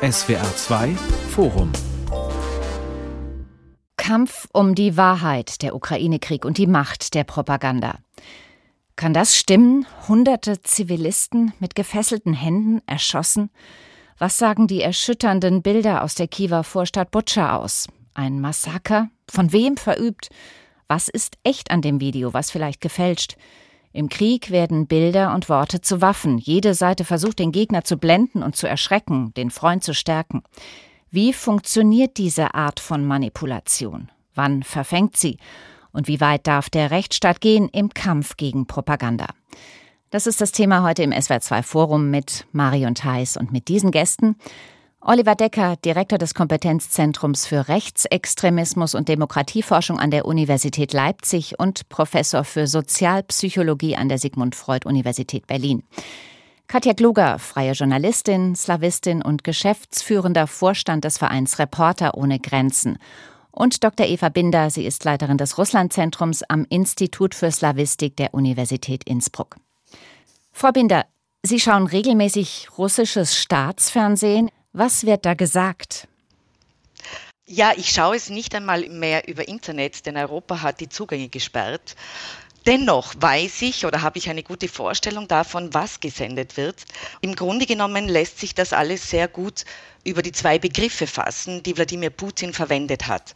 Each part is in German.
SWR 2 Forum Kampf um die Wahrheit, der Ukraine-Krieg und die Macht der Propaganda. Kann das stimmen? Hunderte Zivilisten mit gefesselten Händen erschossen? Was sagen die erschütternden Bilder aus der Kiewer Vorstadt Butscha aus? Ein Massaker? Von wem verübt? Was ist echt an dem Video, was vielleicht gefälscht? Im Krieg werden Bilder und Worte zu Waffen. Jede Seite versucht, den Gegner zu blenden und zu erschrecken, den Freund zu stärken. Wie funktioniert diese Art von Manipulation? Wann verfängt sie? Und wie weit darf der Rechtsstaat gehen im Kampf gegen Propaganda? Das ist das Thema heute im SWR2 Forum mit Marion Theis und mit diesen Gästen. Oliver Decker, Direktor des Kompetenzzentrums für Rechtsextremismus und Demokratieforschung an der Universität Leipzig und Professor für Sozialpsychologie an der Sigmund Freud Universität Berlin. Katja Kluger, freie Journalistin, Slawistin und geschäftsführender Vorstand des Vereins Reporter ohne Grenzen. Und Dr. Eva Binder, sie ist Leiterin des Russlandzentrums am Institut für Slawistik der Universität Innsbruck. Frau Binder, Sie schauen regelmäßig russisches Staatsfernsehen. Was wird da gesagt? Ja, ich schaue es nicht einmal mehr über Internet, denn Europa hat die Zugänge gesperrt. Dennoch weiß ich oder habe ich eine gute Vorstellung davon, was gesendet wird. Im Grunde genommen lässt sich das alles sehr gut über die zwei Begriffe fassen, die Wladimir Putin verwendet hat.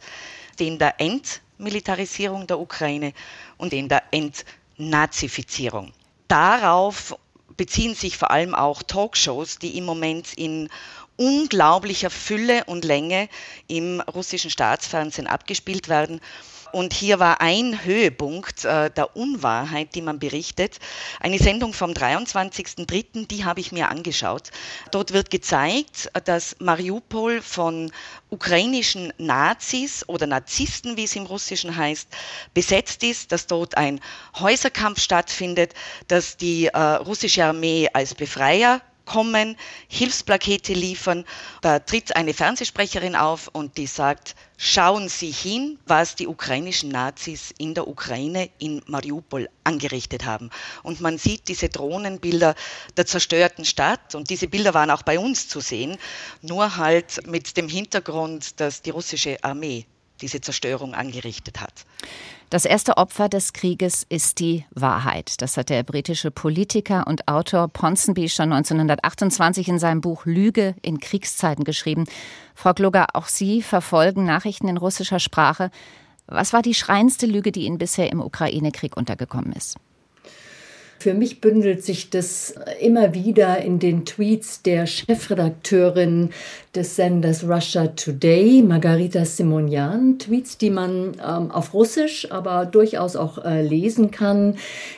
Den der Entmilitarisierung der Ukraine und den der Entnazifizierung. Darauf beziehen sich vor allem auch Talkshows, die im Moment in unglaublicher Fülle und Länge im russischen Staatsfernsehen abgespielt werden. Und hier war ein Höhepunkt äh, der Unwahrheit, die man berichtet. Eine Sendung vom 23.03., die habe ich mir angeschaut. Dort wird gezeigt, dass Mariupol von ukrainischen Nazis oder Narzissten, wie es im Russischen heißt, besetzt ist, dass dort ein Häuserkampf stattfindet, dass die äh, russische Armee als Befreier kommen, Hilfsplakete liefern. Da tritt eine Fernsehsprecherin auf und die sagt, schauen Sie hin, was die ukrainischen Nazis in der Ukraine, in Mariupol angerichtet haben. Und man sieht diese Drohnenbilder der zerstörten Stadt und diese Bilder waren auch bei uns zu sehen, nur halt mit dem Hintergrund, dass die russische Armee diese Zerstörung angerichtet hat. Das erste Opfer des Krieges ist die Wahrheit. Das hat der britische Politiker und Autor Ponsonby schon 1928 in seinem Buch Lüge in Kriegszeiten geschrieben. Frau Kluger, auch Sie verfolgen Nachrichten in russischer Sprache. Was war die schreiendste Lüge, die Ihnen bisher im Ukraine-Krieg untergekommen ist? Für mich bündelt sich das immer wieder in den Tweets der Chefredakteurin des Senders Russia Today, Margarita Simonian. Tweets, die man ähm, auf Russisch, aber durchaus auch äh, lesen kann,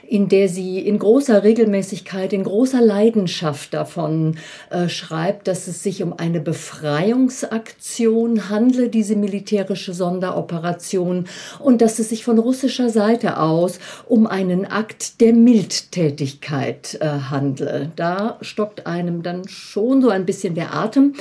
in der sie in großer Regelmäßigkeit, in großer Leidenschaft davon äh, schreibt, dass es sich um eine Befreiungsaktion handle, diese militärische Sonderoperation, und dass es sich von russischer Seite aus um einen Akt der Mildtätigkeit äh, handle. Da stockt einem dann schon so ein bisschen der Atem.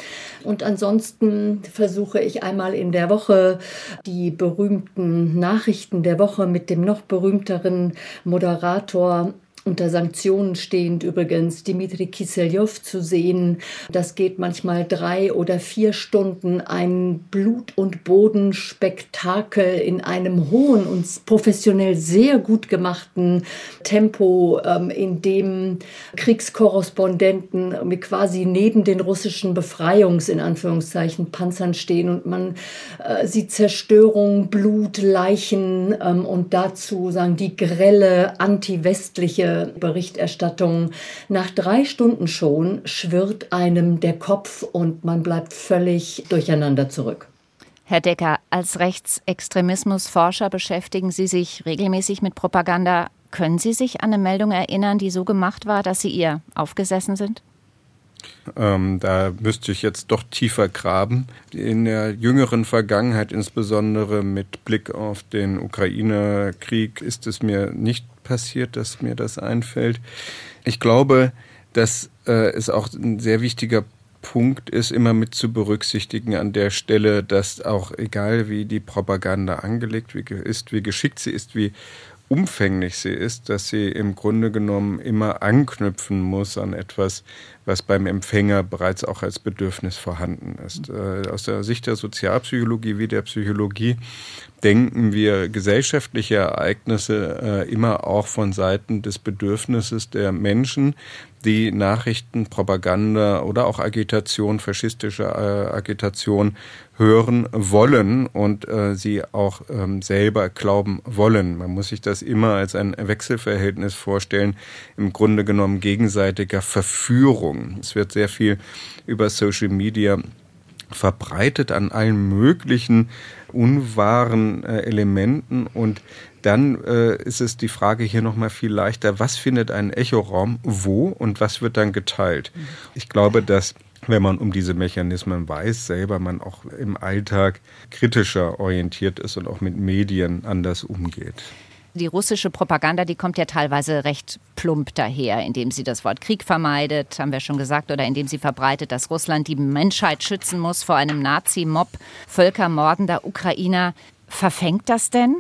Und ansonsten versuche ich einmal in der Woche die berühmten Nachrichten der Woche mit dem noch berühmteren Moderator unter Sanktionen stehend übrigens Dimitri Kiselyov zu sehen. Das geht manchmal drei oder vier Stunden. Ein Blut- und Bodenspektakel in einem hohen und professionell sehr gut gemachten Tempo, ähm, in dem Kriegskorrespondenten quasi neben den russischen Befreiungs- in Anführungszeichen Panzern stehen und man äh, sieht Zerstörung, Blut, Leichen ähm, und dazu sagen die grelle anti-westliche Berichterstattung. Nach drei Stunden schon schwirrt einem der Kopf und man bleibt völlig durcheinander zurück. Herr Decker, als Rechtsextremismusforscher beschäftigen Sie sich regelmäßig mit Propaganda. Können Sie sich an eine Meldung erinnern, die so gemacht war, dass Sie ihr aufgesessen sind? Ähm, da müsste ich jetzt doch tiefer graben. In der jüngeren Vergangenheit, insbesondere mit Blick auf den Ukraine-Krieg, ist es mir nicht passiert, dass mir das einfällt. Ich glaube, dass äh, es auch ein sehr wichtiger Punkt ist, immer mit zu berücksichtigen an der Stelle, dass auch egal wie die Propaganda angelegt ist, wie geschickt sie ist, wie umfänglich sie ist, dass sie im Grunde genommen immer anknüpfen muss an etwas, was beim Empfänger bereits auch als Bedürfnis vorhanden ist. Äh, aus der Sicht der Sozialpsychologie wie der Psychologie denken wir gesellschaftliche Ereignisse äh, immer auch von Seiten des Bedürfnisses der Menschen, die Nachrichten, Propaganda oder auch Agitation, faschistische äh, Agitation hören wollen und äh, sie auch ähm, selber glauben wollen. Man muss sich das immer als ein Wechselverhältnis vorstellen, im Grunde genommen gegenseitiger Verführung. Es wird sehr viel über Social Media verbreitet an allen möglichen unwahren äh, Elementen und dann äh, ist es die Frage hier nochmal viel leichter, was findet ein Echoraum wo und was wird dann geteilt? Ich glaube, dass wenn man um diese Mechanismen weiß, selber man auch im Alltag kritischer orientiert ist und auch mit Medien anders umgeht. Die russische Propaganda, die kommt ja teilweise recht plump daher, indem sie das Wort Krieg vermeidet, haben wir schon gesagt, oder indem sie verbreitet, dass Russland die Menschheit schützen muss vor einem Nazi-Mob, völkermordender Ukrainer. Verfängt das denn?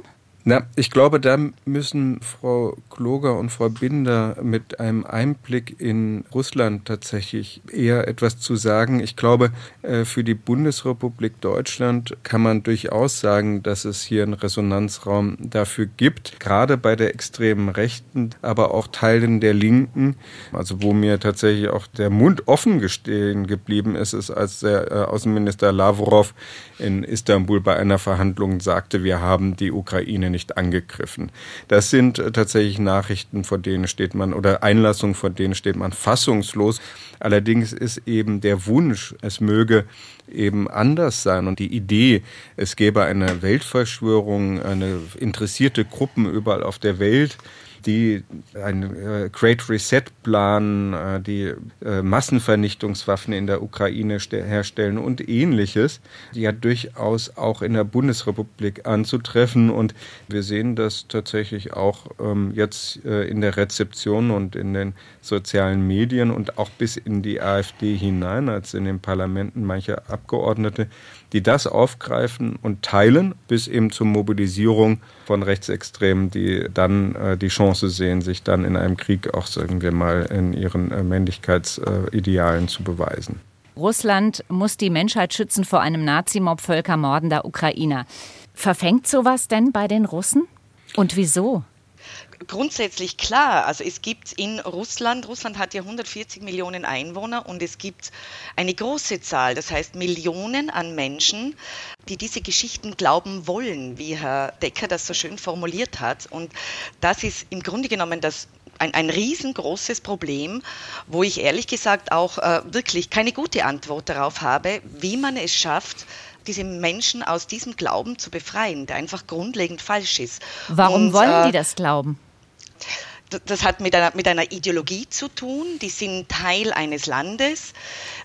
Na, ich glaube, da müssen Frau Kloger und Frau Binder mit einem Einblick in Russland tatsächlich eher etwas zu sagen. Ich glaube, äh, für die Bundesrepublik Deutschland kann man durchaus sagen, dass es hier einen Resonanzraum dafür gibt, gerade bei der extremen Rechten, aber auch Teilen der Linken. Also wo mir tatsächlich auch der Mund offen gestehen geblieben ist, ist, als der äh, Außenminister Lavrov in Istanbul bei einer Verhandlung sagte, wir haben die Ukraine nicht angegriffen. Das sind äh, tatsächlich Nachrichten, vor denen steht man, oder Einlassungen, vor denen steht man fassungslos. Allerdings ist eben der Wunsch, es möge eben anders sein und die Idee, es gäbe eine Weltverschwörung, eine interessierte Gruppen überall auf der Welt, die einen äh, Great Reset planen, äh, die äh, Massenvernichtungswaffen in der Ukraine herstellen und ähnliches, ja durchaus auch in der Bundesrepublik anzutreffen. Und wir sehen das tatsächlich auch ähm, jetzt äh, in der Rezeption und in den sozialen Medien und auch bis in die AfD hinein, als in den Parlamenten manche Abgeordnete die das aufgreifen und teilen, bis eben zur Mobilisierung von Rechtsextremen, die dann äh, die Chance sehen, sich dann in einem Krieg auch, sagen wir mal, in ihren äh, Männlichkeitsidealen zu beweisen. Russland muss die Menschheit schützen vor einem Nazimob völkermordender Ukrainer. Verfängt sowas denn bei den Russen? Und wieso? Grundsätzlich klar. Also es gibt in Russland, Russland hat ja 140 Millionen Einwohner und es gibt eine große Zahl, das heißt Millionen an Menschen, die diese Geschichten glauben wollen, wie Herr Decker das so schön formuliert hat. Und das ist im Grunde genommen das ein, ein riesengroßes Problem, wo ich ehrlich gesagt auch äh, wirklich keine gute Antwort darauf habe, wie man es schafft, diese Menschen aus diesem Glauben zu befreien, der einfach grundlegend falsch ist. Warum Und, wollen äh, die das glauben? Das hat mit einer, mit einer Ideologie zu tun. Die sind Teil eines Landes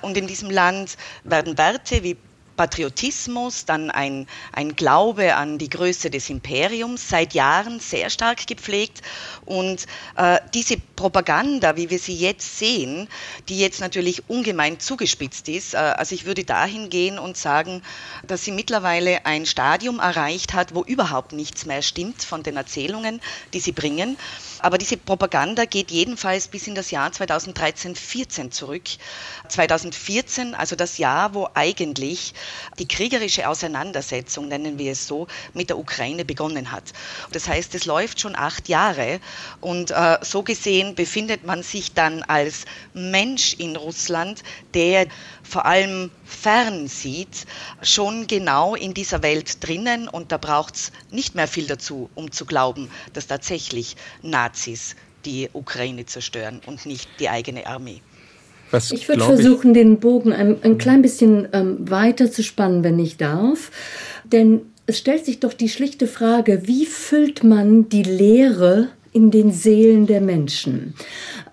und in diesem Land werden Werte wie Patriotismus, dann ein, ein Glaube an die Größe des Imperiums, seit Jahren sehr stark gepflegt. Und äh, diese Propaganda, wie wir sie jetzt sehen, die jetzt natürlich ungemein zugespitzt ist, äh, also ich würde dahin gehen und sagen, dass sie mittlerweile ein Stadium erreicht hat, wo überhaupt nichts mehr stimmt von den Erzählungen, die sie bringen. Aber diese Propaganda geht jedenfalls bis in das Jahr 2013, 14 zurück. 2014, also das Jahr, wo eigentlich die kriegerische Auseinandersetzung, nennen wir es so, mit der Ukraine begonnen hat. Das heißt, es läuft schon acht Jahre und äh, so gesehen befindet man sich dann als Mensch in Russland, der vor allem fern sieht, schon genau in dieser Welt drinnen und da braucht es nicht mehr viel dazu, um zu glauben, dass tatsächlich Nazis die Ukraine zerstören und nicht die eigene Armee. Was, ich würde versuchen, den Bogen ein, ein klein bisschen ähm, weiter zu spannen, wenn ich darf. Denn es stellt sich doch die schlichte Frage, wie füllt man die Leere in den Seelen der Menschen?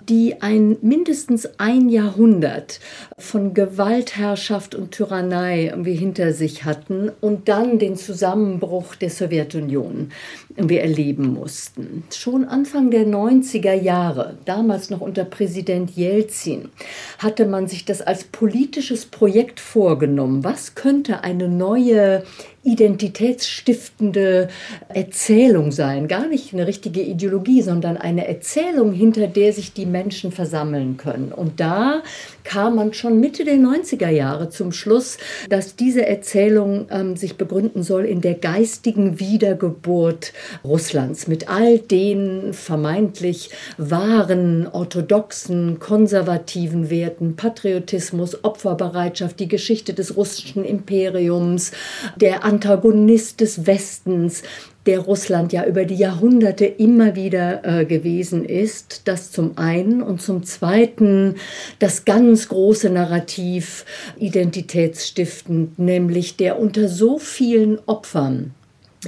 Die ein mindestens ein Jahrhundert von Gewaltherrschaft und Tyrannei irgendwie hinter sich hatten und dann den Zusammenbruch der Sowjetunion wir erleben mussten. Schon Anfang der 90er Jahre, damals noch unter Präsident Jelzin, hatte man sich das als politisches Projekt vorgenommen. Was könnte eine neue identitätsstiftende Erzählung sein? Gar nicht eine richtige Ideologie, sondern eine Erzählung, hinter der sich die Menschen versammeln können. Und da kam man schon Mitte der 90er Jahre zum Schluss, dass diese Erzählung ähm, sich begründen soll in der geistigen Wiedergeburt Russlands mit all den vermeintlich wahren, orthodoxen, konservativen Werten, Patriotismus, Opferbereitschaft, die Geschichte des russischen Imperiums, der Antagonist des Westens, der Russland ja über die Jahrhunderte immer wieder äh, gewesen ist. Das zum einen und zum zweiten das ganz große Narrativ identitätsstiftend, nämlich der unter so vielen Opfern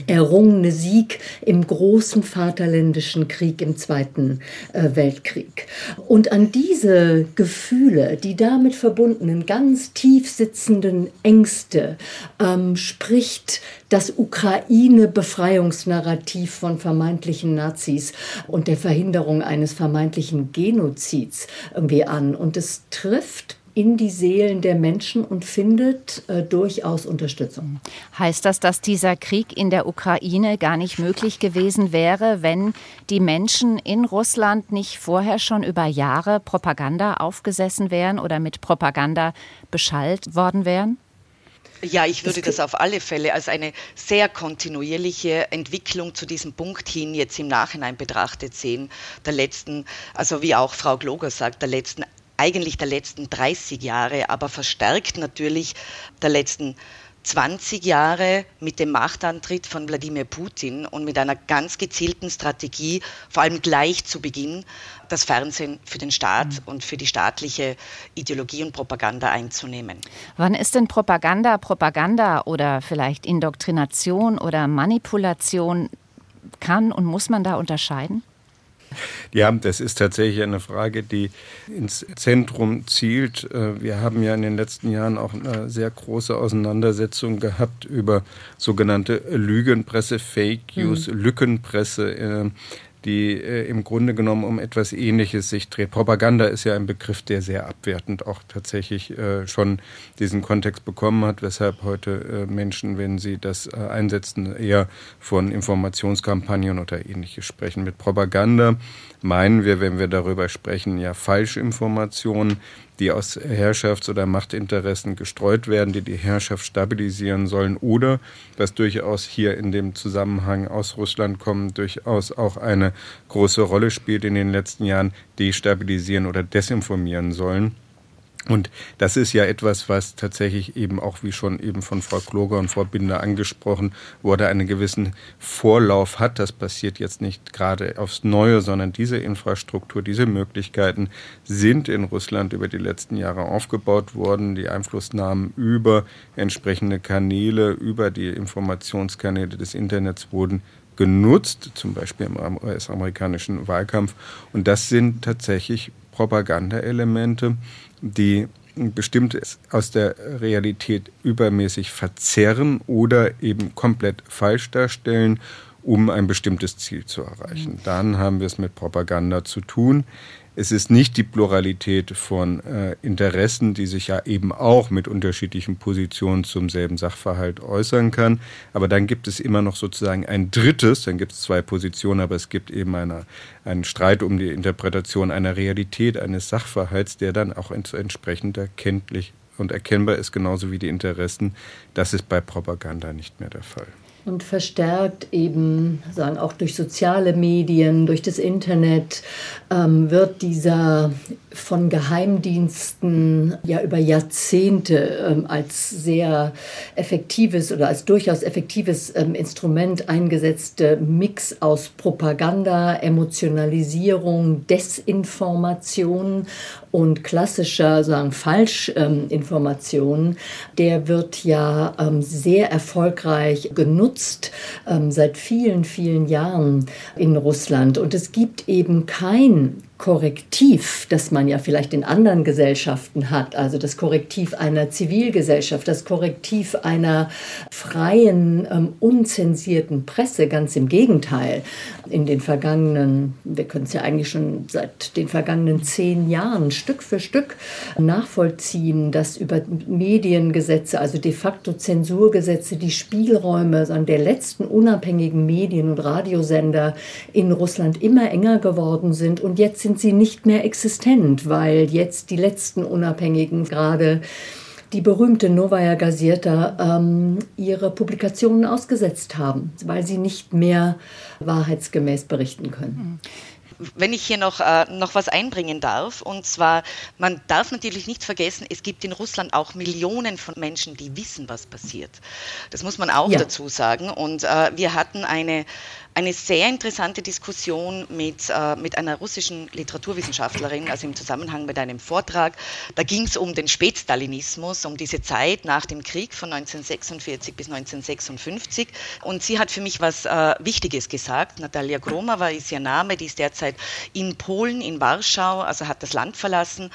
errungene Sieg im großen Vaterländischen Krieg im Zweiten äh, Weltkrieg. Und an diese Gefühle, die damit verbundenen, ganz tief sitzenden Ängste, ähm, spricht das Ukraine-Befreiungsnarrativ von vermeintlichen Nazis und der Verhinderung eines vermeintlichen Genozids irgendwie an. Und es trifft in die Seelen der Menschen und findet äh, durchaus Unterstützung. Heißt das, dass dieser Krieg in der Ukraine gar nicht möglich gewesen wäre, wenn die Menschen in Russland nicht vorher schon über Jahre Propaganda aufgesessen wären oder mit Propaganda beschallt worden wären? Ja, ich würde das auf alle Fälle als eine sehr kontinuierliche Entwicklung zu diesem Punkt hin jetzt im Nachhinein betrachtet sehen, der letzten, also wie auch Frau Gloger sagt, der letzten eigentlich der letzten 30 Jahre, aber verstärkt natürlich der letzten 20 Jahre mit dem Machtantritt von Wladimir Putin und mit einer ganz gezielten Strategie, vor allem gleich zu Beginn, das Fernsehen für den Staat mhm. und für die staatliche Ideologie und Propaganda einzunehmen. Wann ist denn Propaganda Propaganda oder vielleicht Indoktrination oder Manipulation? Kann und muss man da unterscheiden? Ja, das ist tatsächlich eine Frage, die ins Zentrum zielt. Äh, wir haben ja in den letzten Jahren auch eine sehr große Auseinandersetzung gehabt über sogenannte Lügenpresse, Fake News, mhm. Lückenpresse. Die äh, im Grunde genommen um etwas Ähnliches sich dreht. Propaganda ist ja ein Begriff, der sehr abwertend auch tatsächlich äh, schon diesen Kontext bekommen hat, weshalb heute äh, Menschen, wenn sie das äh, einsetzen, eher von Informationskampagnen oder ähnliches sprechen. Mit Propaganda meinen wir, wenn wir darüber sprechen, ja Falschinformationen, die aus Herrschafts- oder Machtinteressen gestreut werden, die die Herrschaft stabilisieren sollen oder, was durchaus hier in dem Zusammenhang aus Russland kommt, durchaus auch eine große Rolle spielt in den letzten Jahren, destabilisieren oder desinformieren sollen. Und das ist ja etwas, was tatsächlich eben auch, wie schon eben von Frau Kloger und Frau Binder angesprochen wurde, einen gewissen Vorlauf hat. Das passiert jetzt nicht gerade aufs Neue, sondern diese Infrastruktur, diese Möglichkeiten sind in Russland über die letzten Jahre aufgebaut worden. Die Einflussnahmen über entsprechende Kanäle, über die Informationskanäle des Internets wurden genutzt, zum Beispiel im US-amerikanischen Wahlkampf. Und das sind tatsächlich Propagandaelemente, die bestimmtes aus der Realität übermäßig verzerren oder eben komplett falsch darstellen, um ein bestimmtes Ziel zu erreichen. Dann haben wir es mit Propaganda zu tun. Es ist nicht die Pluralität von äh, Interessen, die sich ja eben auch mit unterschiedlichen Positionen zum selben Sachverhalt äußern kann. Aber dann gibt es immer noch sozusagen ein drittes, dann gibt es zwei Positionen, aber es gibt eben eine, einen Streit um die Interpretation einer Realität eines Sachverhalts, der dann auch entsprechend erkenntlich und erkennbar ist, genauso wie die Interessen. Das ist bei Propaganda nicht mehr der Fall und verstärkt eben, sagen auch durch soziale Medien, durch das Internet, ähm, wird dieser von Geheimdiensten ja über Jahrzehnte ähm, als sehr effektives oder als durchaus effektives ähm, Instrument eingesetzte Mix aus Propaganda, Emotionalisierung, Desinformation und klassischer, sagen Falschinformation, der wird ja ähm, sehr erfolgreich genutzt ähm, seit vielen, vielen Jahren in Russland. Und es gibt eben kein Korrektiv, das man ja vielleicht in anderen Gesellschaften hat, also das Korrektiv einer Zivilgesellschaft, das Korrektiv einer freien, ähm, unzensierten Presse, ganz im Gegenteil. In den vergangenen, wir können es ja eigentlich schon seit den vergangenen zehn Jahren Stück für Stück nachvollziehen, dass über Mediengesetze, also de facto Zensurgesetze, die Spielräume der letzten unabhängigen Medien und Radiosender in Russland immer enger geworden sind und jetzt sind sie nicht mehr existent, weil jetzt die letzten Unabhängigen gerade die berühmte Novaya Gazeta ähm, ihre Publikationen ausgesetzt haben, weil sie nicht mehr wahrheitsgemäß berichten können. Wenn ich hier noch, äh, noch was einbringen darf, und zwar, man darf natürlich nicht vergessen, es gibt in Russland auch Millionen von Menschen, die wissen, was passiert. Das muss man auch ja. dazu sagen. Und äh, wir hatten eine eine sehr interessante Diskussion mit, äh, mit einer russischen Literaturwissenschaftlerin, also im Zusammenhang mit einem Vortrag. Da ging es um den Spätstalinismus, um diese Zeit nach dem Krieg von 1946 bis 1956. Und sie hat für mich was äh, Wichtiges gesagt. Natalia Gromowa ist ihr Name, die ist derzeit in Polen, in Warschau, also hat das Land verlassen.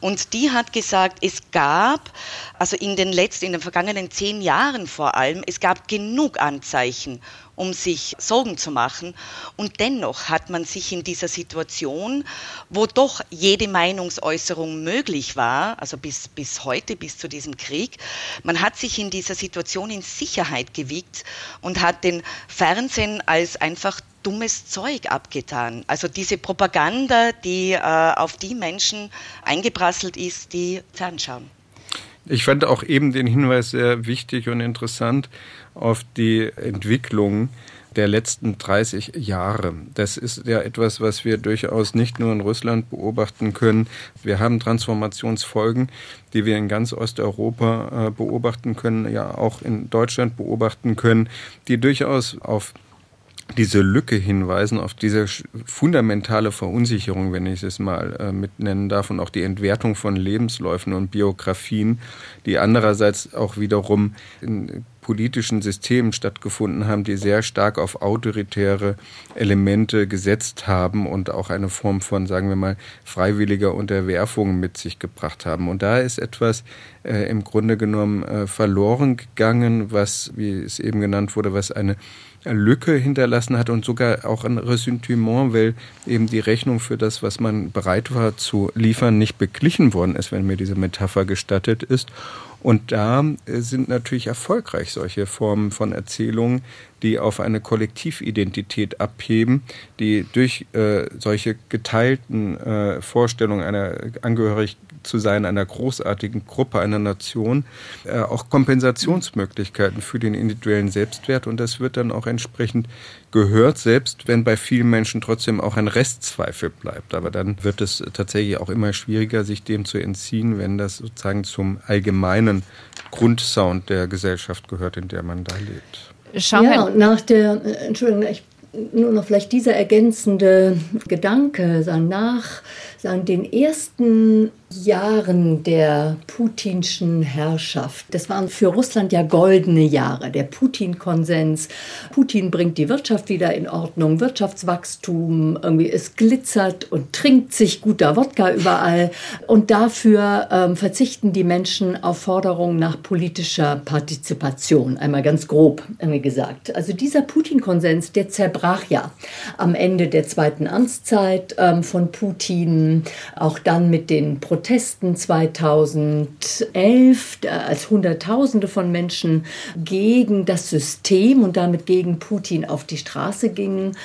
Und die hat gesagt, es gab, also in den letzten, in den vergangenen zehn Jahren vor allem, es gab genug Anzeichen um sich Sorgen zu machen. Und dennoch hat man sich in dieser Situation, wo doch jede Meinungsäußerung möglich war, also bis, bis heute, bis zu diesem Krieg, man hat sich in dieser Situation in Sicherheit gewiegt und hat den Fernsehen als einfach dummes Zeug abgetan. Also diese Propaganda, die äh, auf die Menschen eingeprasselt ist, die fernschauen. Ich fand auch eben den Hinweis sehr wichtig und interessant auf die Entwicklung der letzten 30 Jahre. Das ist ja etwas, was wir durchaus nicht nur in Russland beobachten können. Wir haben Transformationsfolgen, die wir in ganz Osteuropa äh, beobachten können, ja auch in Deutschland beobachten können, die durchaus auf diese Lücke hinweisen, auf diese fundamentale Verunsicherung, wenn ich es mal äh, mit nennen darf, und auch die Entwertung von Lebensläufen und Biografien, die andererseits auch wiederum in politischen Systemen stattgefunden haben, die sehr stark auf autoritäre Elemente gesetzt haben und auch eine Form von, sagen wir mal, freiwilliger Unterwerfung mit sich gebracht haben. Und da ist etwas äh, im Grunde genommen äh, verloren gegangen, was, wie es eben genannt wurde, was eine Lücke hinterlassen hat und sogar auch ein Ressentiment, weil eben die Rechnung für das, was man bereit war zu liefern, nicht beglichen worden ist, wenn mir diese Metapher gestattet ist. Und da äh, sind natürlich erfolgreich solche Formen von Erzählungen, die auf eine Kollektividentität abheben, die durch äh, solche geteilten äh, Vorstellungen einer Angehörigkeit zu sein einer großartigen Gruppe, einer Nation, äh, auch Kompensationsmöglichkeiten für den individuellen Selbstwert und das wird dann auch entsprechend gehört, selbst wenn bei vielen Menschen trotzdem auch ein Restzweifel bleibt. Aber dann wird es tatsächlich auch immer schwieriger, sich dem zu entziehen, wenn das sozusagen zum allgemeinen Grundsound der Gesellschaft gehört, in der man da lebt. Schauen ja, und nach der, äh, Entschuldigung, ich nur noch vielleicht dieser ergänzende Gedanke, sagen, nach sagen, den ersten Jahren der putinschen Herrschaft. Das waren für Russland ja goldene Jahre. Der Putin-Konsens. Putin bringt die Wirtschaft wieder in Ordnung, Wirtschaftswachstum, irgendwie es glitzert und trinkt sich guter Wodka überall. Und dafür ähm, verzichten die Menschen auf Forderungen nach politischer Partizipation. Einmal ganz grob gesagt. Also dieser Putin-Konsens, der zerbrach ja am Ende der zweiten Amtszeit ähm, von Putin, auch dann mit den Protesten Protesten 2011, als Hunderttausende von Menschen gegen das System und damit gegen Putin auf die Straße gingen.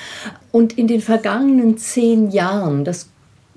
Und in den vergangenen zehn Jahren, das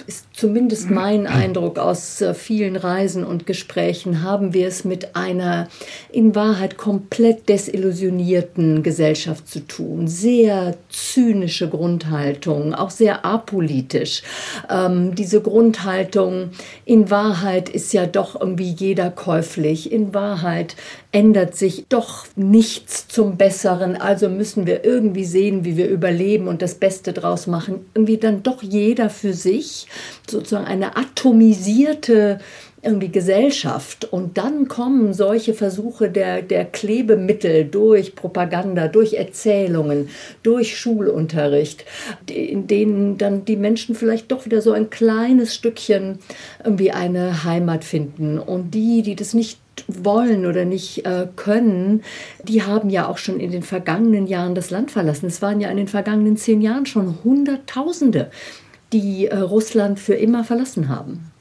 ist zumindest mein Eindruck aus äh, vielen Reisen und Gesprächen, haben wir es mit einer in Wahrheit komplett desillusionierten Gesellschaft zu tun. Sehr zynische Grundhaltung, auch sehr apolitisch. Ähm, diese Grundhaltung, in Wahrheit ist ja doch irgendwie jeder käuflich. In Wahrheit ändert sich doch nichts zum Besseren. Also müssen wir irgendwie sehen, wie wir überleben und das Beste draus machen. Irgendwie dann doch jeder für sich sozusagen eine atomisierte irgendwie Gesellschaft. Und dann kommen solche Versuche der, der Klebemittel durch Propaganda, durch Erzählungen, durch Schulunterricht, in denen dann die Menschen vielleicht doch wieder so ein kleines Stückchen irgendwie eine Heimat finden. Und die, die das nicht wollen oder nicht äh, können, die haben ja auch schon in den vergangenen Jahren das Land verlassen. Es waren ja in den vergangenen zehn Jahren schon Hunderttausende, die äh, Russland für immer verlassen haben.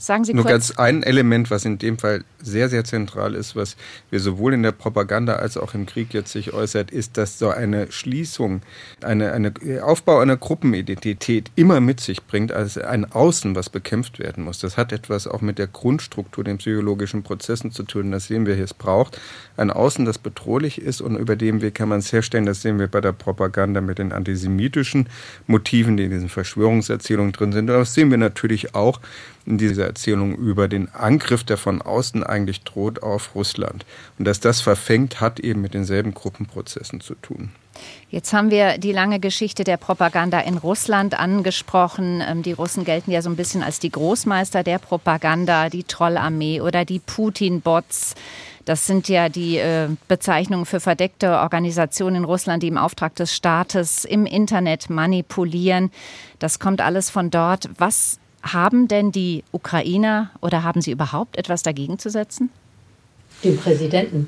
Sagen Sie Nur kurz. ganz ein Element, was in dem Fall sehr, sehr zentral ist, was wir sowohl in der Propaganda als auch im Krieg jetzt sich äußert, ist, dass so eine Schließung, eine, eine Aufbau einer Gruppenidentität immer mit sich bringt, als ein Außen, was bekämpft werden muss. Das hat etwas auch mit der Grundstruktur, den psychologischen Prozessen zu tun. Das sehen wir hier. Es braucht ein Außen, das bedrohlich ist und über dem Weg kann man es herstellen. Das sehen wir bei der Propaganda mit den antisemitischen Motiven, die in diesen Verschwörungserzählungen drin sind. Aber das sehen wir natürlich auch in dieser Erzählung über den Angriff, der von außen eigentlich droht auf Russland. Und dass das verfängt, hat eben mit denselben Gruppenprozessen zu tun. Jetzt haben wir die lange Geschichte der Propaganda in Russland angesprochen. Ähm, die Russen gelten ja so ein bisschen als die Großmeister der Propaganda, die Trollarmee oder die Putin-Bots. Das sind ja die äh, Bezeichnungen für verdeckte Organisationen in Russland, die im Auftrag des Staates im Internet manipulieren. Das kommt alles von dort. Was haben denn die Ukrainer oder haben sie überhaupt etwas dagegen zu setzen? Den Präsidenten.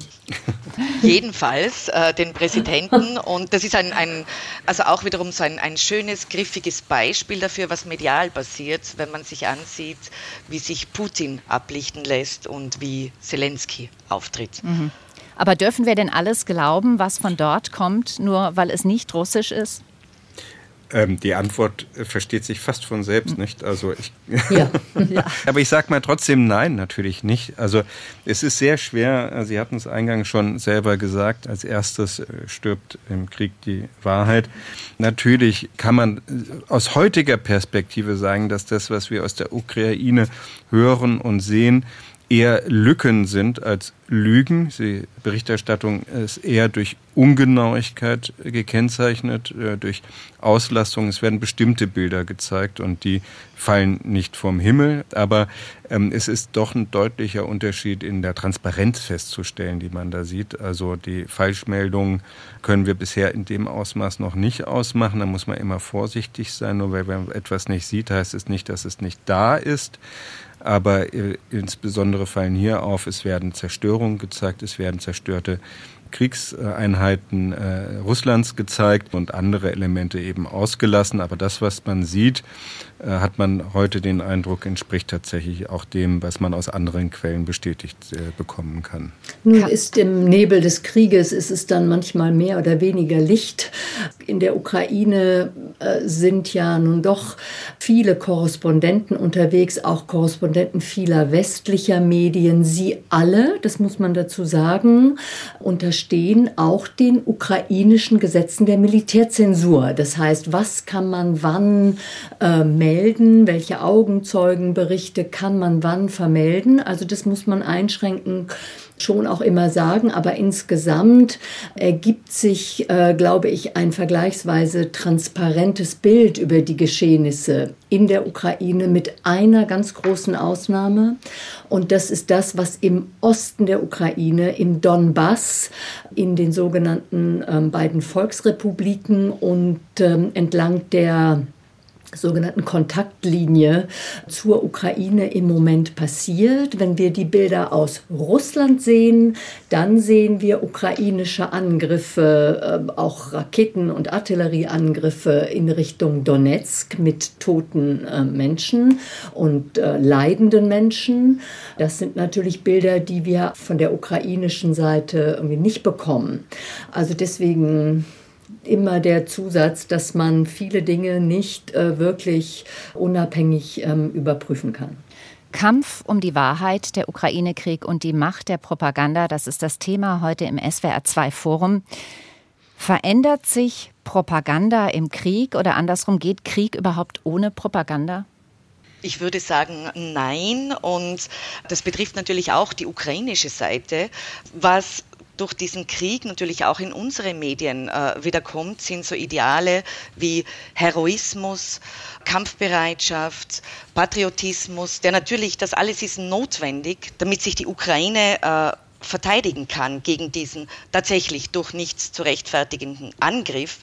Jedenfalls äh, den Präsidenten. Und das ist ein, ein also auch wiederum so ein, ein schönes, griffiges Beispiel dafür, was medial passiert, wenn man sich ansieht, wie sich Putin ablichten lässt und wie Zelensky auftritt. Mhm. Aber dürfen wir denn alles glauben, was von dort kommt, nur weil es nicht russisch ist? Ähm, die Antwort äh, versteht sich fast von selbst, nicht? Also ich, ja. aber ich sage mal trotzdem nein, natürlich nicht. Also es ist sehr schwer. Äh, Sie hatten es eingangs schon selber gesagt. Als erstes äh, stirbt im Krieg die Wahrheit. Natürlich kann man aus heutiger Perspektive sagen, dass das, was wir aus der Ukraine hören und sehen, eher Lücken sind als Lügen. Die Berichterstattung ist eher durch Ungenauigkeit gekennzeichnet, äh, durch Auslastung. Es werden bestimmte Bilder gezeigt und die fallen nicht vom Himmel. Aber ähm, es ist doch ein deutlicher Unterschied in der Transparenz festzustellen, die man da sieht. Also die Falschmeldungen können wir bisher in dem Ausmaß noch nicht ausmachen. Da muss man immer vorsichtig sein. Nur weil man etwas nicht sieht, heißt es nicht, dass es nicht da ist. Aber äh, insbesondere fallen hier auf, es werden Zerstörungen gezeigt, es werden zerstörte Kriegseinheiten äh, Russlands gezeigt und andere Elemente eben ausgelassen. Aber das, was man sieht, hat man heute den Eindruck, entspricht tatsächlich auch dem, was man aus anderen Quellen bestätigt äh, bekommen kann. Nun ist im Nebel des Krieges ist es dann manchmal mehr oder weniger Licht. In der Ukraine äh, sind ja nun doch viele Korrespondenten unterwegs, auch Korrespondenten vieler westlicher Medien. Sie alle, das muss man dazu sagen, unterstehen auch den ukrainischen Gesetzen der Militärzensur. Das heißt, was kann man wann äh, melden, welche Augenzeugenberichte kann man wann vermelden. Also das muss man einschränken schon auch immer sagen, aber insgesamt ergibt sich, äh, glaube ich, ein vergleichsweise transparentes Bild über die Geschehnisse in der Ukraine mit einer ganz großen Ausnahme. Und das ist das, was im Osten der Ukraine, im Donbass, in den sogenannten ähm, beiden Volksrepubliken und ähm, entlang der sogenannten Kontaktlinie zur Ukraine im Moment passiert. Wenn wir die Bilder aus Russland sehen, dann sehen wir ukrainische Angriffe, äh, auch Raketen- und Artillerieangriffe in Richtung Donetsk mit toten äh, Menschen und äh, leidenden Menschen. Das sind natürlich Bilder, die wir von der ukrainischen Seite irgendwie nicht bekommen. Also deswegen immer der Zusatz, dass man viele Dinge nicht äh, wirklich unabhängig ähm, überprüfen kann. Kampf um die Wahrheit, der Ukraine-Krieg und die Macht der Propaganda, das ist das Thema heute im SWR2 Forum. Verändert sich Propaganda im Krieg oder andersrum geht Krieg überhaupt ohne Propaganda? Ich würde sagen, nein. Und das betrifft natürlich auch die ukrainische Seite. Was durch diesen Krieg natürlich auch in unsere Medien äh, wiederkommt, sind so Ideale wie Heroismus, Kampfbereitschaft, Patriotismus, der natürlich, das alles ist notwendig, damit sich die Ukraine äh, verteidigen kann gegen diesen tatsächlich durch nichts zu rechtfertigenden Angriff.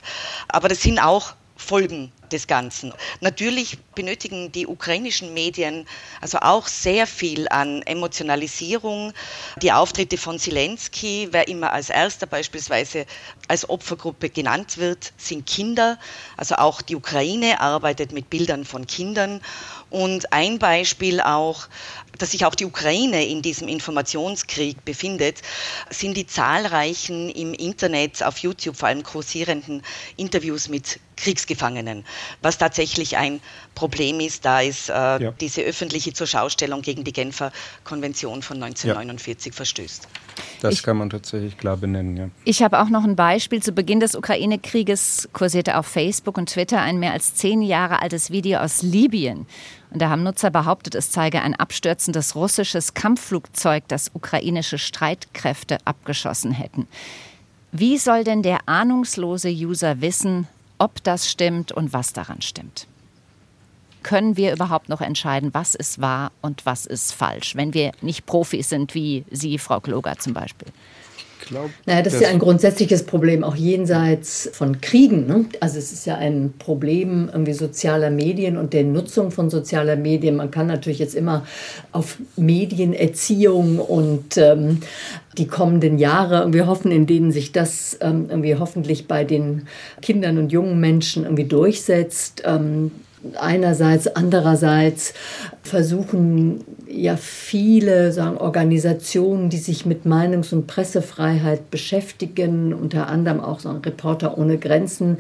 Aber das sind auch Folgen des Ganzen. Natürlich benötigen die ukrainischen Medien also auch sehr viel an Emotionalisierung. Die Auftritte von Zelensky, wer immer als erster beispielsweise als Opfergruppe genannt wird, sind Kinder. Also auch die Ukraine arbeitet mit Bildern von Kindern. Und ein Beispiel auch, dass sich auch die Ukraine in diesem Informationskrieg befindet, sind die zahlreichen im Internet, auf YouTube vor allem kursierenden Interviews mit Kriegsgefangenen, was tatsächlich ein Problem ist, da es äh, ja. diese öffentliche Zurschaustellung gegen die Genfer Konvention von 1949 ja. verstößt. Das ich, kann man tatsächlich klar benennen, ja. Ich habe auch noch ein Beispiel. Zu Beginn des Ukraine-Krieges kursierte auf Facebook und Twitter ein mehr als zehn Jahre altes Video aus Libyen. Und da haben Nutzer behauptet, es zeige ein abstürzendes russisches Kampfflugzeug, das ukrainische Streitkräfte abgeschossen hätten. Wie soll denn der ahnungslose User wissen, ob das stimmt und was daran stimmt? Können wir überhaupt noch entscheiden, was ist wahr und was ist falsch, wenn wir nicht Profis sind wie Sie, Frau Kloger zum Beispiel? Glaube. Naja, das ist ja ein grundsätzliches Problem, auch jenseits von Kriegen. Ne? Also es ist ja ein Problem irgendwie sozialer Medien und der Nutzung von sozialer Medien. Man kann natürlich jetzt immer auf Medienerziehung und ähm, die kommenden Jahre irgendwie hoffen, in denen sich das ähm, irgendwie hoffentlich bei den Kindern und jungen Menschen irgendwie durchsetzt. Ähm, einerseits, andererseits versuchen ja viele sagen, Organisationen, die sich mit Meinungs- und Pressefreiheit beschäftigen, unter anderem auch so Reporter ohne Grenzen.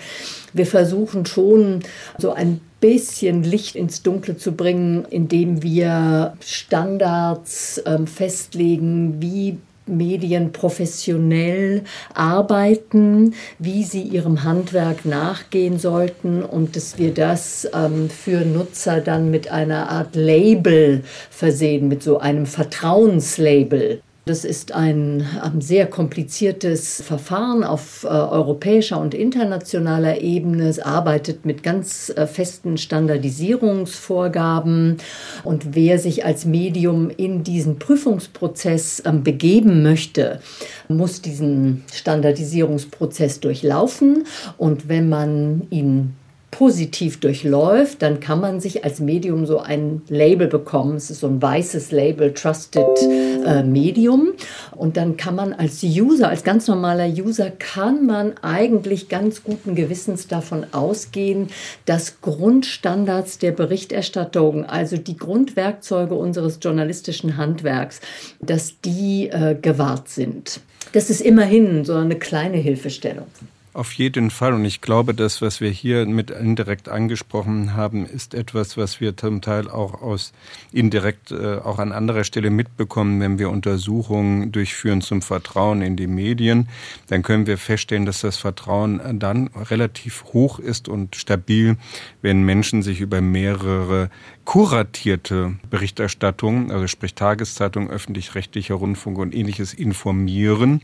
Wir versuchen schon so ein bisschen Licht ins Dunkle zu bringen, indem wir Standards ähm, festlegen, wie Medien professionell arbeiten, wie sie ihrem Handwerk nachgehen sollten und dass wir das ähm, für Nutzer dann mit einer Art Label versehen, mit so einem Vertrauenslabel. Das ist ein, ein sehr kompliziertes Verfahren auf äh, europäischer und internationaler Ebene. Es arbeitet mit ganz äh, festen Standardisierungsvorgaben. Und wer sich als Medium in diesen Prüfungsprozess äh, begeben möchte, muss diesen Standardisierungsprozess durchlaufen. Und wenn man ihn positiv durchläuft, dann kann man sich als Medium so ein Label bekommen. Es ist so ein weißes Label, Trusted äh, Medium. Und dann kann man als User, als ganz normaler User, kann man eigentlich ganz guten Gewissens davon ausgehen, dass Grundstandards der Berichterstattung, also die Grundwerkzeuge unseres journalistischen Handwerks, dass die äh, gewahrt sind. Das ist immerhin so eine kleine Hilfestellung. Auf jeden Fall. Und ich glaube, das, was wir hier mit indirekt angesprochen haben, ist etwas, was wir zum Teil auch aus indirekt äh, auch an anderer Stelle mitbekommen, wenn wir Untersuchungen durchführen zum Vertrauen in die Medien. Dann können wir feststellen, dass das Vertrauen dann relativ hoch ist und stabil, wenn Menschen sich über mehrere kuratierte Berichterstattungen, also sprich Tageszeitung, öffentlich-rechtlicher Rundfunk und ähnliches informieren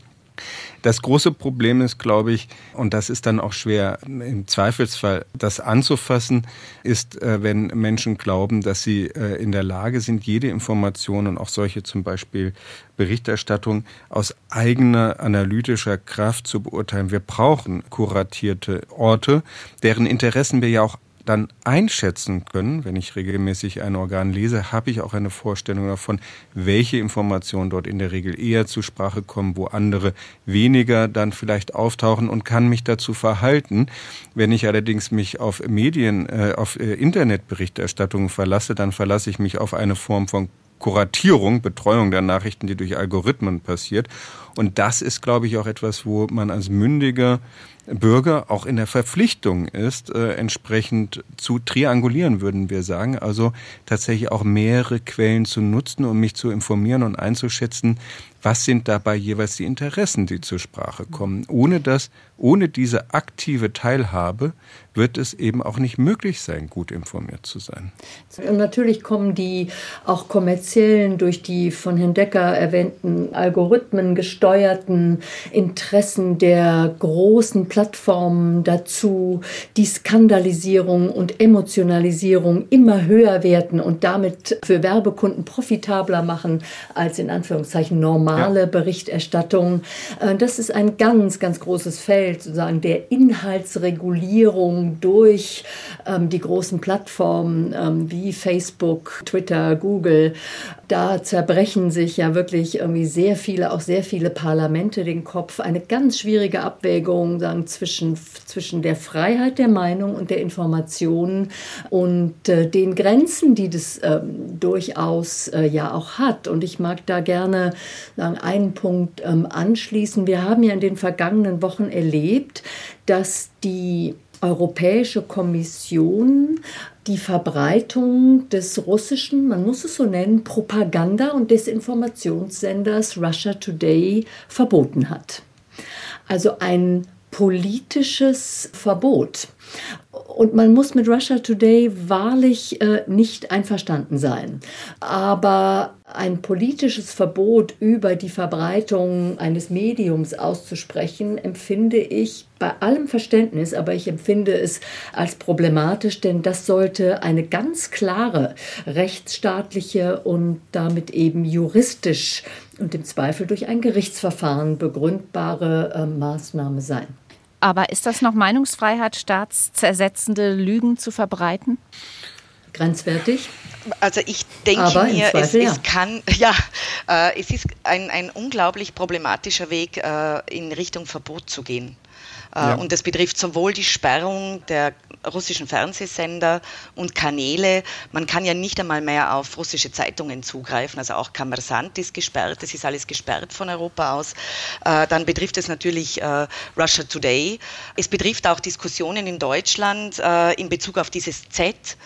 das große Problem ist, glaube ich, und das ist dann auch schwer im Zweifelsfall das anzufassen, ist, äh, wenn Menschen glauben, dass sie äh, in der Lage sind, jede Information und auch solche zum Beispiel Berichterstattung aus eigener analytischer Kraft zu beurteilen. Wir brauchen kuratierte Orte, deren Interessen wir ja auch dann einschätzen können, wenn ich regelmäßig ein Organ lese, habe ich auch eine Vorstellung davon, welche Informationen dort in der Regel eher zur Sprache kommen, wo andere weniger dann vielleicht auftauchen und kann mich dazu verhalten. Wenn ich allerdings mich auf Medien, äh, auf äh, Internetberichterstattungen verlasse, dann verlasse ich mich auf eine Form von Kuratierung, Betreuung der Nachrichten, die durch Algorithmen passiert. Und das ist, glaube ich, auch etwas, wo man als mündiger Bürger auch in der Verpflichtung ist, äh, entsprechend zu triangulieren, würden wir sagen. Also tatsächlich auch mehrere Quellen zu nutzen, um mich zu informieren und einzuschätzen, was sind dabei jeweils die Interessen, die zur Sprache kommen. Ohne das, ohne diese aktive Teilhabe wird es eben auch nicht möglich sein, gut informiert zu sein. Und natürlich kommen die auch kommerziellen, durch die von Herrn Decker erwähnten Algorithmen gesteuerten Interessen der großen Plattformen dazu, die Skandalisierung und Emotionalisierung immer höher werden und damit für Werbekunden profitabler machen als in Anführungszeichen normal globale ja. Berichterstattung. Äh, das ist ein ganz, ganz großes Feld, sozusagen der Inhaltsregulierung durch ähm, die großen Plattformen ähm, wie Facebook, Twitter, Google. Da zerbrechen sich ja wirklich irgendwie sehr viele, auch sehr viele Parlamente den Kopf. Eine ganz schwierige Abwägung sagen, zwischen, zwischen der Freiheit der Meinung und der Information und äh, den Grenzen, die das äh, durchaus äh, ja auch hat. Und ich mag da gerne sagen, einen Punkt ähm, anschließen. Wir haben ja in den vergangenen Wochen erlebt, dass die Europäische Kommission die Verbreitung des russischen, man muss es so nennen, Propaganda- und Desinformationssenders Russia Today verboten hat. Also ein politisches Verbot. Und man muss mit Russia Today wahrlich äh, nicht einverstanden sein. Aber ein politisches Verbot über die Verbreitung eines Mediums auszusprechen, empfinde ich bei allem Verständnis, aber ich empfinde es als problematisch, denn das sollte eine ganz klare rechtsstaatliche und damit eben juristisch und im Zweifel durch ein Gerichtsverfahren begründbare äh, Maßnahme sein. Aber ist das noch Meinungsfreiheit, staatszersetzende Lügen zu verbreiten? Grenzwertig? Also ich denke Aber mir, Zweifel, es, ja. es, kann, ja, äh, es ist ein, ein unglaublich problematischer Weg, äh, in Richtung Verbot zu gehen. Äh, ja. Und das betrifft sowohl die Sperrung der russischen Fernsehsender und Kanäle. Man kann ja nicht einmal mehr auf russische Zeitungen zugreifen. Also auch Kamersant ist gesperrt. Das ist alles gesperrt von Europa aus. Äh, dann betrifft es natürlich äh, Russia Today. Es betrifft auch Diskussionen in Deutschland in Bezug auf dieses Z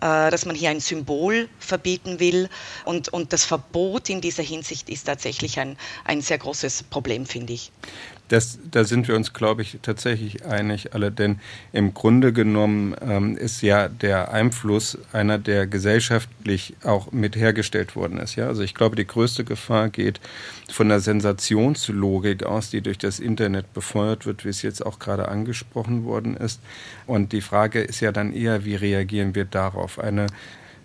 dass man hier ein Symbol verbieten will. Und, und das Verbot in dieser Hinsicht ist tatsächlich ein, ein sehr großes Problem, finde ich. Das, da sind wir uns, glaube ich, tatsächlich einig alle, denn im Grunde genommen ähm, ist ja der Einfluss einer, der gesellschaftlich auch mit hergestellt worden ist. Ja? Also ich glaube, die größte Gefahr geht von der Sensationslogik aus, die durch das Internet befeuert wird, wie es jetzt auch gerade angesprochen worden ist. Und die Frage ist ja dann eher, wie reagieren wir darauf? Eine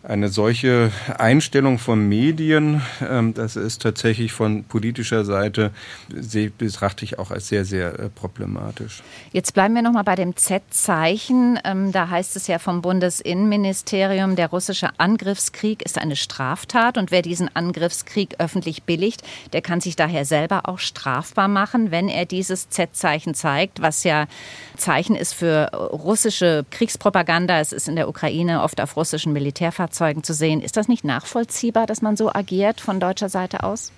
eine solche Einstellung von Medien, ähm, das ist tatsächlich von politischer Seite, betrachte ich auch als sehr, sehr äh, problematisch. Jetzt bleiben wir nochmal bei dem Z-Zeichen. Ähm, da heißt es ja vom Bundesinnenministerium, der russische Angriffskrieg ist eine Straftat und wer diesen Angriffskrieg öffentlich billigt, der kann sich daher selber auch strafbar machen, wenn er dieses Z-Zeichen zeigt, was ja Zeichen ist für russische Kriegspropaganda. Es ist in der Ukraine oft auf russischen Militärfahrzeugen Fahrzeugen zu sehen. Ist das nicht nachvollziehbar, dass man so agiert von deutscher Seite aus?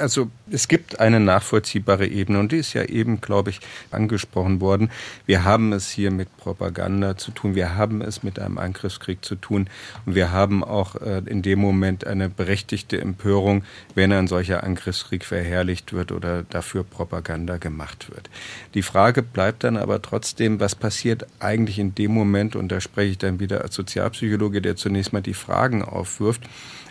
Also es gibt eine nachvollziehbare Ebene und die ist ja eben, glaube ich, angesprochen worden. Wir haben es hier mit Propaganda zu tun, wir haben es mit einem Angriffskrieg zu tun und wir haben auch äh, in dem Moment eine berechtigte Empörung, wenn ein solcher Angriffskrieg verherrlicht wird oder dafür Propaganda gemacht wird. Die Frage bleibt dann aber trotzdem, was passiert eigentlich in dem Moment, und da spreche ich dann wieder als Sozialpsychologe, der zunächst mal die Fragen aufwirft,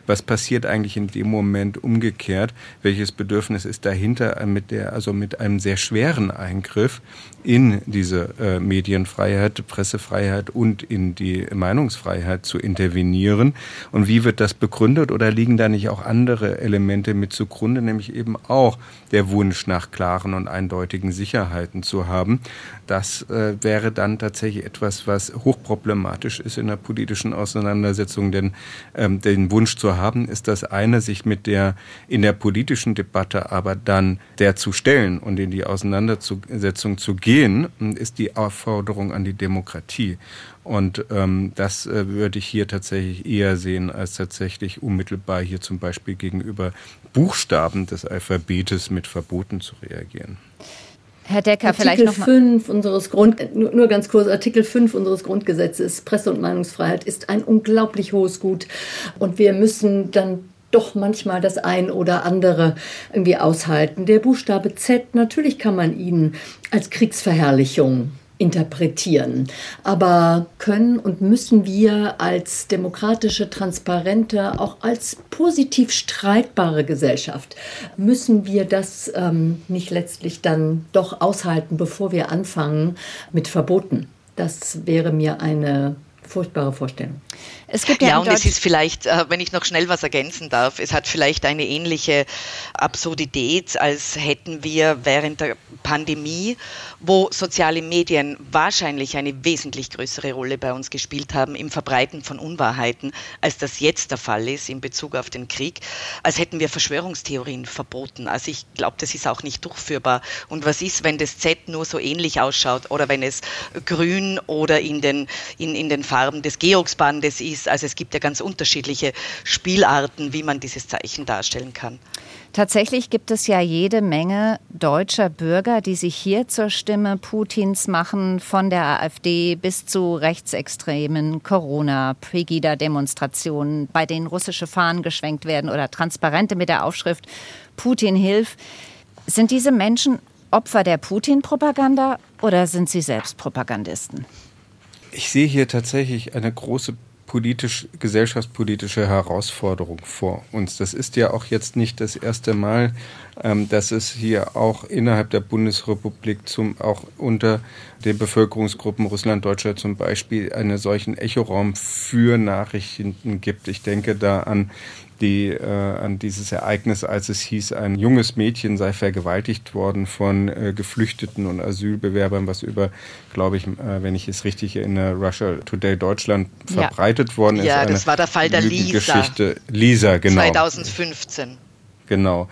was passiert eigentlich in dem Moment umgekehrt? Welches Bedürfnis ist dahinter mit der, also mit einem sehr schweren Eingriff in diese äh, Medienfreiheit, Pressefreiheit und in die Meinungsfreiheit zu intervenieren? Und wie wird das begründet oder liegen da nicht auch andere Elemente mit zugrunde, nämlich eben auch der Wunsch nach klaren und eindeutigen Sicherheiten zu haben? Das äh, wäre dann tatsächlich etwas, was hochproblematisch ist in der politischen Auseinandersetzung, denn ähm, den Wunsch zu haben, ist das eine, sich mit der in der politischen Debatte aber dann der zu stellen und in die Auseinandersetzung zu gehen, ist die Aufforderung an die Demokratie. Und ähm, das äh, würde ich hier tatsächlich eher sehen, als tatsächlich unmittelbar hier zum Beispiel gegenüber Buchstaben des Alphabetes mit Verboten zu reagieren. Herr Decker, Artikel vielleicht noch mal. 5 unseres Grund, nur ganz kurz, Artikel 5 unseres Grundgesetzes, Presse- und Meinungsfreiheit, ist ein unglaublich hohes Gut. Und wir müssen dann doch manchmal das ein oder andere irgendwie aushalten. Der Buchstabe Z, natürlich kann man ihn als Kriegsverherrlichung interpretieren. Aber können und müssen wir als demokratische, transparente, auch als positiv streitbare Gesellschaft, müssen wir das ähm, nicht letztlich dann doch aushalten, bevor wir anfangen mit Verboten? Das wäre mir eine furchtbare Vorstellung. Es gibt ja, ja und es ist vielleicht, äh, wenn ich noch schnell was ergänzen darf, es hat vielleicht eine ähnliche Absurdität, als hätten wir während der Pandemie, wo soziale Medien wahrscheinlich eine wesentlich größere Rolle bei uns gespielt haben im Verbreiten von Unwahrheiten, als das jetzt der Fall ist in Bezug auf den Krieg, als hätten wir Verschwörungstheorien verboten. Also ich glaube, das ist auch nicht durchführbar. Und was ist, wenn das Z nur so ähnlich ausschaut oder wenn es grün oder in den, in, in den Farben des Georgsbandes ist? Also es gibt ja ganz unterschiedliche Spielarten, wie man dieses Zeichen darstellen kann. Tatsächlich gibt es ja jede Menge deutscher Bürger, die sich hier zur Stimme Putins machen, von der AfD bis zu rechtsextremen Corona-Pegida-Demonstrationen, bei denen russische Fahnen geschwenkt werden oder Transparente mit der Aufschrift Putin hilf. Sind diese Menschen Opfer der Putin-Propaganda oder sind sie selbst Propagandisten? Ich sehe hier tatsächlich eine große politisch, gesellschaftspolitische Herausforderung vor uns. Das ist ja auch jetzt nicht das erste Mal, ähm, dass es hier auch innerhalb der Bundesrepublik zum, auch unter den Bevölkerungsgruppen Russland, Deutschland zum Beispiel einen solchen Echoraum für Nachrichten gibt. Ich denke da an die äh, an dieses Ereignis, als es hieß, ein junges Mädchen sei vergewaltigt worden von äh, Geflüchteten und Asylbewerbern, was über, glaube ich, äh, wenn ich es richtig erinnere, Russia Today Deutschland ja. verbreitet worden ist. Ja, das war der Fall der Lisa. Geschichte. Lisa, genau. 2015. Genau.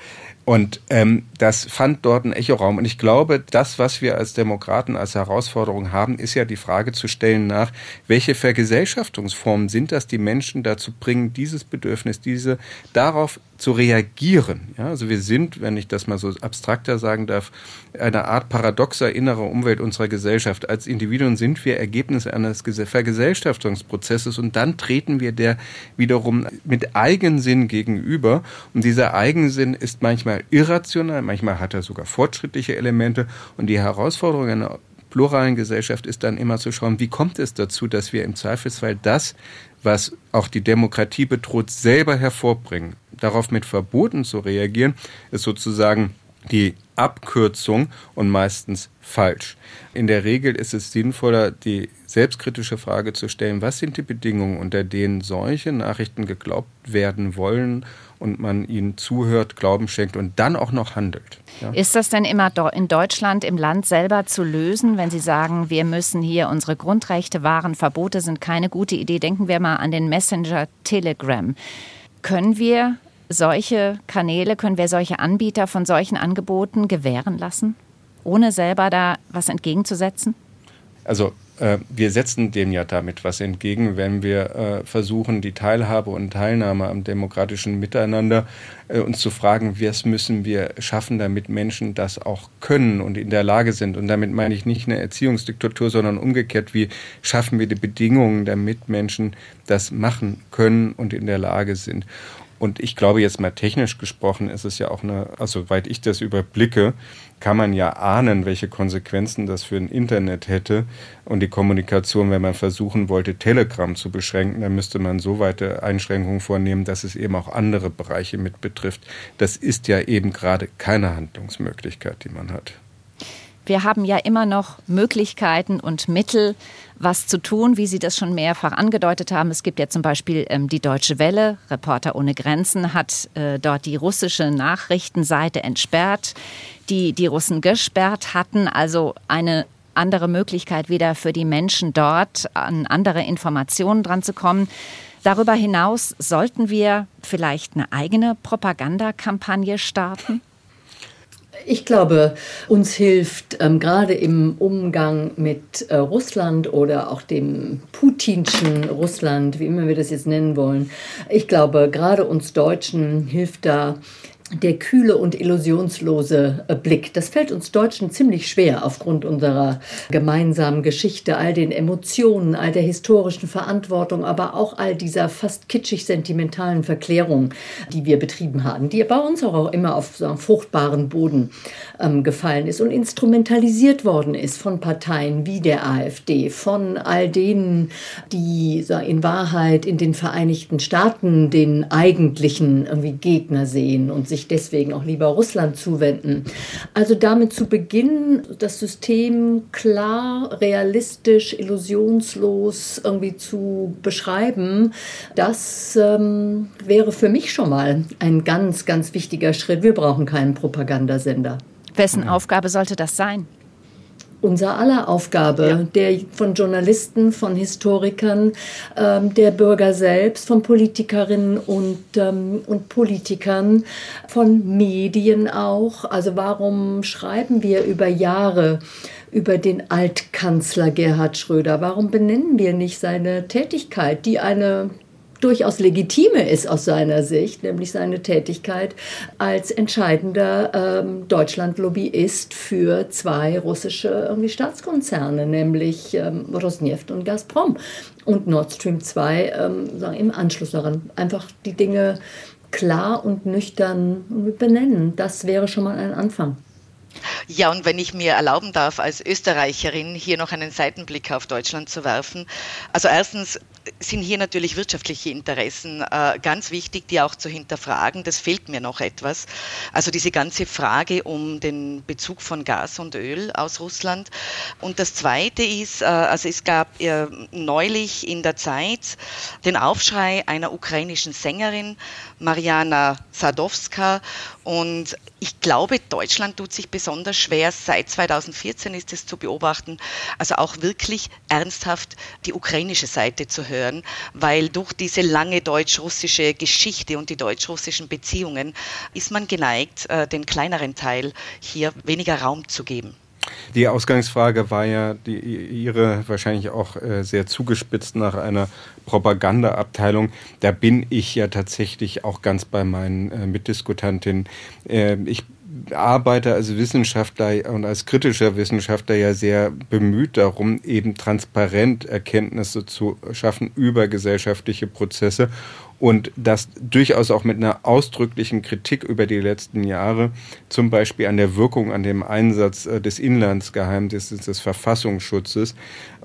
Und ähm, das fand dort einen Echoraum. Und ich glaube, das, was wir als Demokraten als Herausforderung haben, ist ja die Frage zu stellen nach, welche Vergesellschaftungsformen sind das, die Menschen dazu bringen, dieses Bedürfnis, diese darauf zu reagieren. Ja, also wir sind, wenn ich das mal so abstrakter sagen darf, eine Art paradoxer innerer Umwelt unserer Gesellschaft. Als Individuen sind wir Ergebnis eines Vergesellschaftungsprozesses und dann treten wir der wiederum mit Eigensinn gegenüber. Und dieser Eigensinn ist manchmal irrational, manchmal hat er sogar fortschrittliche Elemente. Und die Herausforderung einer pluralen Gesellschaft ist dann immer zu schauen, wie kommt es dazu, dass wir im Zweifelsfall das, was auch die Demokratie bedroht, selber hervorbringen. Darauf mit Verboten zu reagieren, ist sozusagen die Abkürzung und meistens falsch. In der Regel ist es sinnvoller, die selbstkritische Frage zu stellen, was sind die Bedingungen, unter denen solche Nachrichten geglaubt werden wollen und man ihnen zuhört, Glauben schenkt und dann auch noch handelt. Ja? Ist das denn immer in Deutschland im Land selber zu lösen, wenn Sie sagen, wir müssen hier unsere Grundrechte wahren, Verbote sind keine gute Idee? Denken wir mal an den Messenger Telegram. Können wir solche Kanäle, können wir solche Anbieter von solchen Angeboten gewähren lassen, ohne selber da was entgegenzusetzen? Also äh, wir setzen dem ja damit was entgegen, wenn wir äh, versuchen, die Teilhabe und Teilnahme am demokratischen Miteinander äh, uns zu fragen, was müssen wir schaffen, damit Menschen das auch können und in der Lage sind. Und damit meine ich nicht eine Erziehungsdiktatur, sondern umgekehrt, wie schaffen wir die Bedingungen, damit Menschen das machen können und in der Lage sind. Und ich glaube, jetzt mal technisch gesprochen ist es ja auch eine, also soweit ich das überblicke, kann man ja ahnen, welche Konsequenzen das für ein Internet hätte und die Kommunikation, wenn man versuchen wollte, Telegram zu beschränken, dann müsste man so weite Einschränkungen vornehmen, dass es eben auch andere Bereiche mit betrifft. Das ist ja eben gerade keine Handlungsmöglichkeit, die man hat. Wir haben ja immer noch Möglichkeiten und Mittel, was zu tun, wie Sie das schon mehrfach angedeutet haben. Es gibt ja zum Beispiel ähm, die Deutsche Welle, Reporter ohne Grenzen, hat äh, dort die russische Nachrichtenseite entsperrt, die die Russen gesperrt hatten. Also eine andere Möglichkeit wieder für die Menschen dort an andere Informationen dran zu kommen. Darüber hinaus sollten wir vielleicht eine eigene Propagandakampagne starten? Ich glaube, uns hilft ähm, gerade im Umgang mit äh, Russland oder auch dem putinschen Russland, wie immer wir das jetzt nennen wollen. Ich glaube, gerade uns Deutschen hilft da der kühle und illusionslose äh, Blick. Das fällt uns Deutschen ziemlich schwer aufgrund unserer gemeinsamen Geschichte, all den Emotionen, all der historischen Verantwortung, aber auch all dieser fast kitschig sentimentalen Verklärung, die wir betrieben haben, die bei uns auch immer auf so einen fruchtbaren Boden ähm, gefallen ist und instrumentalisiert worden ist von Parteien wie der AfD, von all denen, die so in Wahrheit in den Vereinigten Staaten den eigentlichen irgendwie Gegner sehen und sich sich deswegen auch lieber Russland zuwenden. Also damit zu beginnen, das System klar, realistisch, illusionslos irgendwie zu beschreiben, das ähm, wäre für mich schon mal ein ganz, ganz wichtiger Schritt. Wir brauchen keinen Propagandasender. Wessen Aufgabe sollte das sein? Unser aller Aufgabe, ja. der von Journalisten, von Historikern, ähm, der Bürger selbst, von Politikerinnen und, ähm, und Politikern, von Medien auch. Also warum schreiben wir über Jahre über den Altkanzler Gerhard Schröder? Warum benennen wir nicht seine Tätigkeit, die eine durchaus legitime ist aus seiner Sicht, nämlich seine Tätigkeit als entscheidender ähm, Deutschland-Lobbyist für zwei russische irgendwie Staatskonzerne, nämlich ähm, Rosneft und Gazprom und Nord Stream 2 ähm, sagen, im Anschluss daran. Einfach die Dinge klar und nüchtern benennen. Das wäre schon mal ein Anfang. Ja, und wenn ich mir erlauben darf, als Österreicherin hier noch einen Seitenblick auf Deutschland zu werfen. Also erstens sind hier natürlich wirtschaftliche Interessen äh, ganz wichtig, die auch zu hinterfragen. Das fehlt mir noch etwas. Also diese ganze Frage um den Bezug von Gas und Öl aus Russland. Und das Zweite ist, äh, also es gab äh, neulich in der Zeit den Aufschrei einer ukrainischen Sängerin, Mariana Sadowska. Und ich glaube, Deutschland tut sich besonders schwer. Seit 2014 ist es zu beobachten, also auch wirklich ernsthaft die ukrainische Seite zu hören, weil durch diese lange deutsch-russische Geschichte und die deutsch-russischen Beziehungen ist man geneigt, äh, den kleineren Teil hier weniger Raum zu geben. Die Ausgangsfrage war ja die, Ihre wahrscheinlich auch äh, sehr zugespitzt nach einer Propagandaabteilung. Da bin ich ja tatsächlich auch ganz bei meinen äh, Mitdiskutantinnen. Äh, ich arbeite als Wissenschaftler und als kritischer Wissenschaftler ja sehr bemüht darum, eben transparent Erkenntnisse zu schaffen über gesellschaftliche Prozesse und das durchaus auch mit einer ausdrücklichen Kritik über die letzten Jahre, zum Beispiel an der Wirkung, an dem Einsatz äh, des Inlandsgeheimnisses, des Verfassungsschutzes.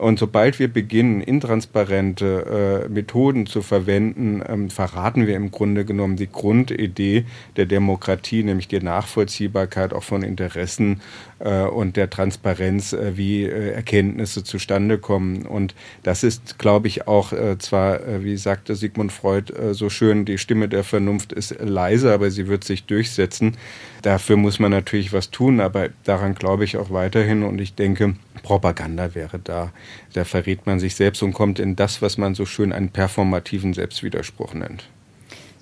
Und sobald wir beginnen, intransparente äh, Methoden zu verwenden, ähm, verraten wir im Grunde genommen die Grundidee der Demokratie, nämlich die Nachvollziehbarkeit auch von Interessen äh, und der Transparenz, äh, wie äh, Erkenntnisse zustande kommen. Und das ist, glaube ich, auch äh, zwar, wie sagte Sigmund Freud, äh, so schön, die Stimme der Vernunft ist leise, aber sie wird sich durchsetzen. Dafür muss man natürlich was tun, aber daran glaube ich auch weiterhin und ich denke, Propaganda wäre da. Da verrät man sich selbst und kommt in das, was man so schön einen performativen Selbstwiderspruch nennt.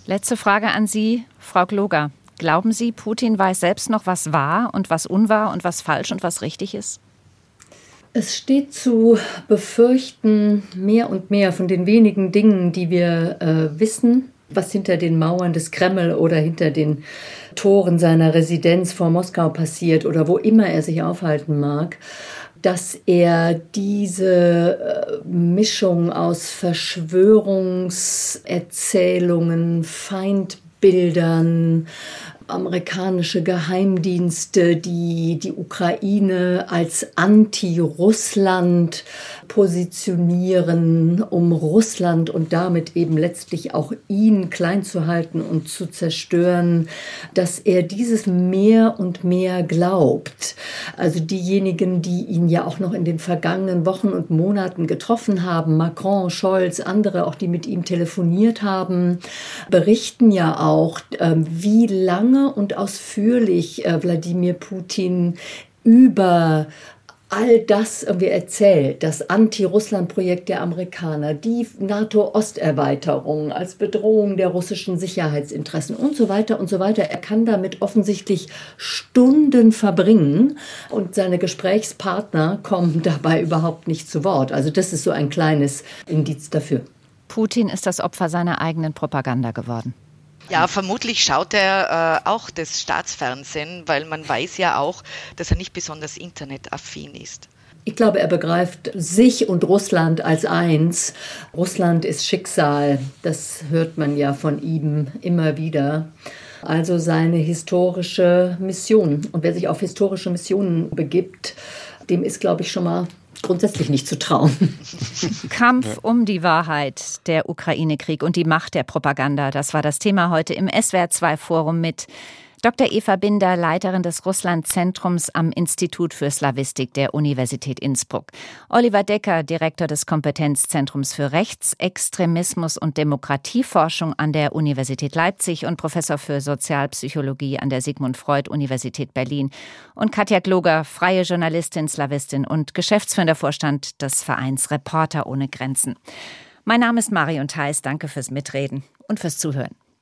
Letzte Frage an Sie, Frau Gloger. Glauben Sie, Putin weiß selbst noch, was wahr und was unwahr und was falsch und was richtig ist? Es steht zu befürchten, mehr und mehr von den wenigen Dingen, die wir äh, wissen, was hinter den Mauern des Kreml oder hinter den Toren seiner Residenz vor Moskau passiert oder wo immer er sich aufhalten mag, dass er diese äh, Mischung aus Verschwörungserzählungen, Feindbildern, amerikanische Geheimdienste, die die Ukraine als Anti-Russland positionieren, um Russland und damit eben letztlich auch ihn klein zu halten und zu zerstören, dass er dieses mehr und mehr glaubt. Also diejenigen, die ihn ja auch noch in den vergangenen Wochen und Monaten getroffen haben, Macron, Scholz, andere, auch die mit ihm telefoniert haben, berichten ja auch, ähm, wie und ausführlich äh, Wladimir Putin über all das irgendwie erzählt, das Anti-Russland-Projekt der Amerikaner, die NATO-Osterweiterung als Bedrohung der russischen Sicherheitsinteressen und so weiter und so weiter. Er kann damit offensichtlich Stunden verbringen und seine Gesprächspartner kommen dabei überhaupt nicht zu Wort. Also das ist so ein kleines Indiz dafür. Putin ist das Opfer seiner eigenen Propaganda geworden. Ja, vermutlich schaut er äh, auch das Staatsfernsehen, weil man weiß ja auch, dass er nicht besonders internetaffin ist. Ich glaube, er begreift sich und Russland als eins. Russland ist Schicksal, das hört man ja von ihm immer wieder. Also seine historische Mission. Und wer sich auf historische Missionen begibt, dem ist, glaube ich, schon mal grundsätzlich nicht zu trauen. Kampf um die Wahrheit, der Ukraine-Krieg und die Macht der Propaganda, das war das Thema heute im SWR2-Forum mit Dr. Eva Binder, Leiterin des Russland-Zentrums am Institut für Slawistik der Universität Innsbruck. Oliver Decker, Direktor des Kompetenzzentrums für Rechtsextremismus und Demokratieforschung an der Universität Leipzig und Professor für Sozialpsychologie an der Sigmund Freud Universität Berlin. Und Katja Gloger, freie Journalistin, Slawistin und geschäftsführender Vorstand des Vereins Reporter ohne Grenzen. Mein Name ist Marion Theis. Danke fürs Mitreden und fürs Zuhören.